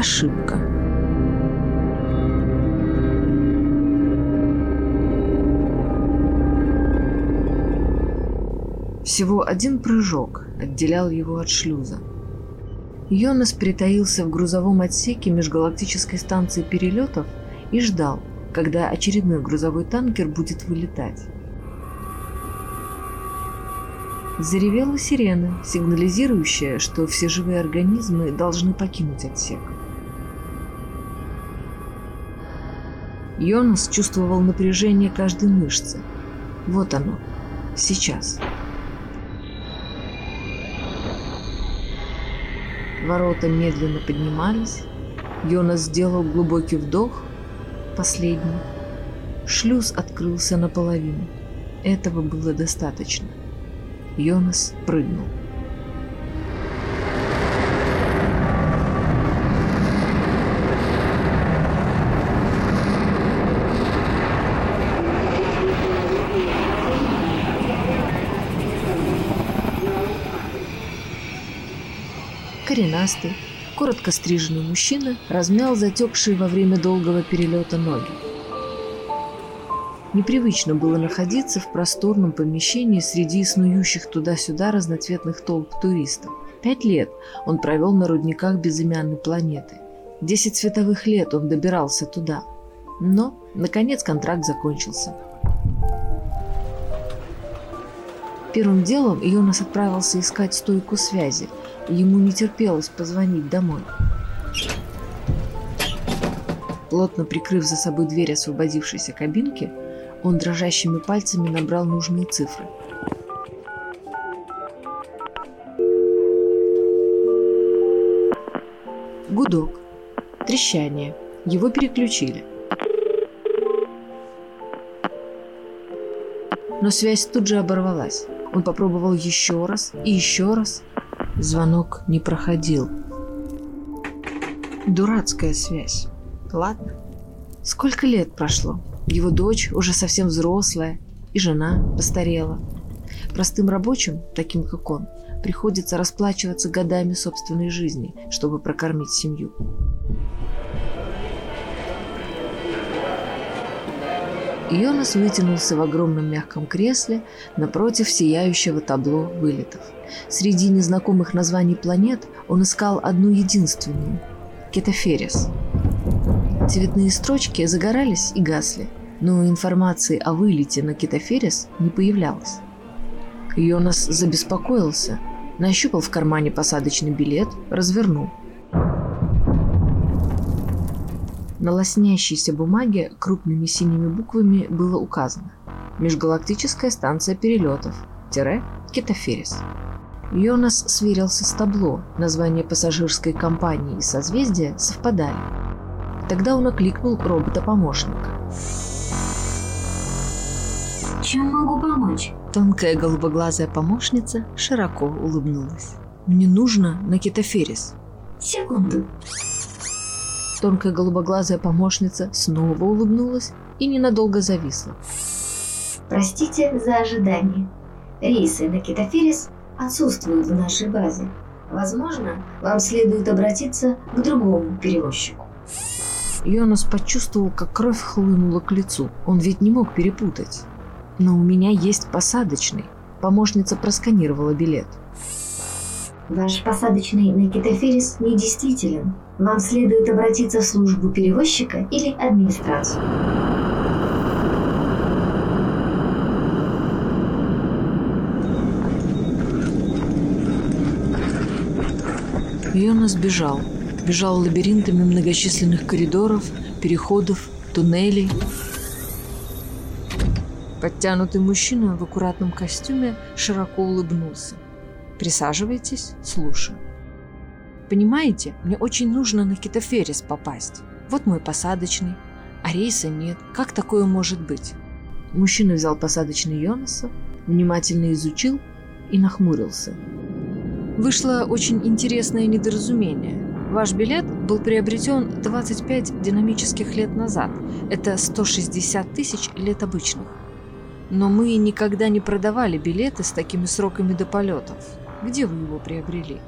Ошибка. Всего один прыжок отделял его от шлюза. Йонас притаился в грузовом отсеке межгалактической станции перелетов и ждал, когда очередной грузовой танкер будет вылетать. Заревела сирена, сигнализирующая, что все живые организмы должны покинуть отсек. Йонас чувствовал напряжение каждой мышцы. Вот оно, сейчас. Ворота медленно поднимались. Йонас сделал глубокий вдох, последний. Шлюз открылся наполовину. Этого было достаточно. Йонас прыгнул. Коренастый, коротко стриженный мужчина размял затекшие во время долгого перелета ноги. Непривычно было находиться в просторном помещении среди снующих туда-сюда разноцветных толп туристов. Пять лет он провел на рудниках безымянной планеты. Десять световых лет он добирался туда. Но, наконец, контракт закончился. Первым делом Йонас отправился искать стойку связи. Ему не терпелось позвонить домой. Плотно прикрыв за собой дверь освободившейся кабинки, он дрожащими пальцами набрал нужные цифры. Гудок. Трещание. Его переключили. Но связь тут же оборвалась. Он попробовал еще раз и еще раз. Звонок не проходил. Дурацкая связь. Ладно. Сколько лет прошло? Его дочь уже совсем взрослая, и жена постарела. Простым рабочим, таким как он, приходится расплачиваться годами собственной жизни, чтобы прокормить семью. Йонас вытянулся в огромном мягком кресле напротив сияющего табло вылетов. Среди незнакомых названий планет он искал одну единственную – Кетоферис. Цветные строчки загорались и гасли – но информации о вылете на Китоферис не появлялось. Йонас забеспокоился, нащупал в кармане посадочный билет, развернул. На лоснящейся бумаге крупными синими буквами было указано «Межгалактическая станция перелетов, тире Китоферис». Йонас сверился с табло, название пассажирской компании и созвездия совпадали. Тогда он окликнул робота-помощника. Чем могу помочь? Тонкая голубоглазая помощница широко улыбнулась. Мне нужно на Китоферис. Секунду. Тонкая голубоглазая помощница снова улыбнулась и ненадолго зависла. Простите за ожидание. Рейсы на Китоферис отсутствуют в нашей базе. Возможно, вам следует обратиться к другому перевозчику. Йонас почувствовал, как кровь хлынула к лицу. Он ведь не мог перепутать. Но у меня есть посадочный. Помощница просканировала билет. Ваш посадочный на Китоферис недействителен. Вам следует обратиться в службу перевозчика или администрацию. Йонас бежал. Бежал лабиринтами многочисленных коридоров, переходов, туннелей. Подтянутый мужчина в аккуратном костюме широко улыбнулся. «Присаживайтесь, слушаю». «Понимаете, мне очень нужно на Китоферис попасть. Вот мой посадочный. А рейса нет. Как такое может быть?» Мужчина взял посадочный Йонаса, внимательно изучил и нахмурился. Вышло очень интересное недоразумение. Ваш билет был приобретен 25 динамических лет назад. Это 160 тысяч лет обычных. Но мы никогда не продавали билеты с такими сроками до полетов. Где вы его приобрели?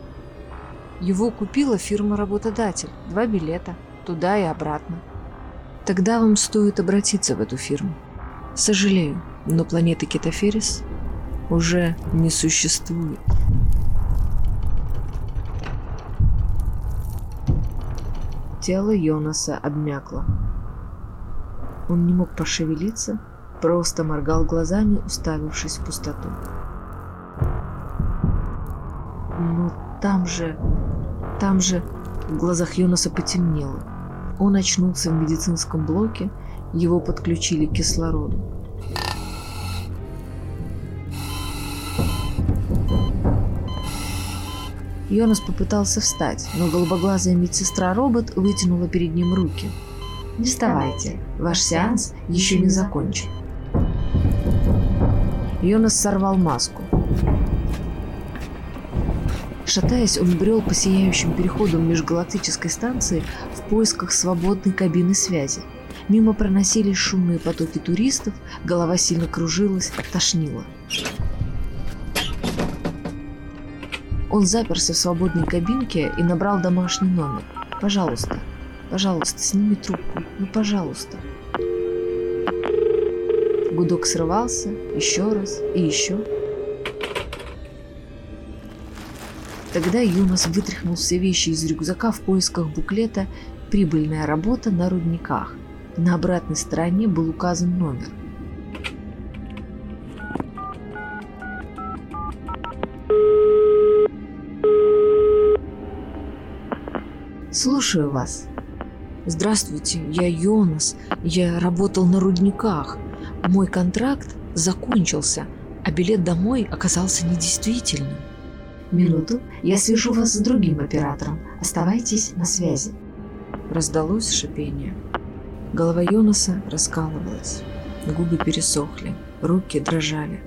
Его купила фирма-работодатель. Два билета. Туда и обратно. Тогда вам стоит обратиться в эту фирму. Сожалею, но планеты Кетоферис уже не существует. Тело Йонаса обмякло. Он не мог пошевелиться, просто моргал глазами, уставившись в пустоту. «Ну там же... там же...» В глазах Йонаса потемнело. Он очнулся в медицинском блоке, его подключили к кислороду. Йонас попытался встать, но голубоглазая медсестра-робот вытянула перед ним руки. «Не вставайте, ваш сеанс еще не закончен». Йонас сорвал маску. Шатаясь, он брел по сияющим переходам межгалактической станции в поисках свободной кабины связи. Мимо проносились шумные потоки туристов, голова сильно кружилась, тошнила. Он заперся в свободной кабинке и набрал домашний номер. «Пожалуйста, пожалуйста, сними трубку, ну пожалуйста». Гудок срывался еще раз и еще. Тогда Юнос вытряхнул все вещи из рюкзака в поисках буклета «Прибыльная работа на рудниках». На обратной стороне был указан номер. Слушаю вас. Здравствуйте, я Йонас. Я работал на рудниках. Мой контракт закончился, а билет домой оказался недействительным. Минуту, я свяжу вас с другим оператором. Оставайтесь на связи. Раздалось шипение. Голова Йонаса раскалывалась. Губы пересохли, руки дрожали.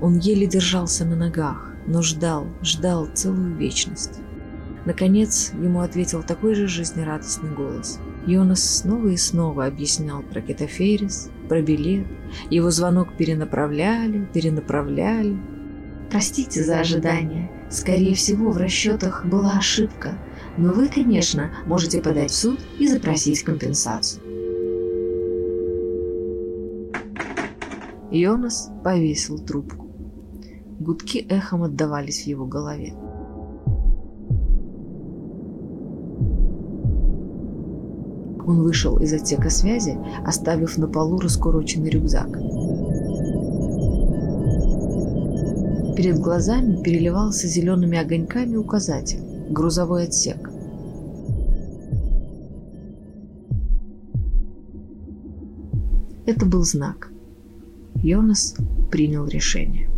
Он еле держался на ногах, но ждал, ждал целую вечность. Наконец, ему ответил такой же жизнерадостный голос. Йонас снова и снова объяснял про Кетоферис, про билет. Его звонок перенаправляли, перенаправляли. Простите за ожидание. Скорее всего, в расчетах была ошибка. Но вы, конечно, можете подать в суд и запросить компенсацию. Йонас повесил трубку. Гудки эхом отдавались в его голове. Он вышел из отсека связи, оставив на полу раскуроченный рюкзак. Перед глазами переливался зелеными огоньками указатель «Грузовой отсек». Это был знак. Йонас принял решение.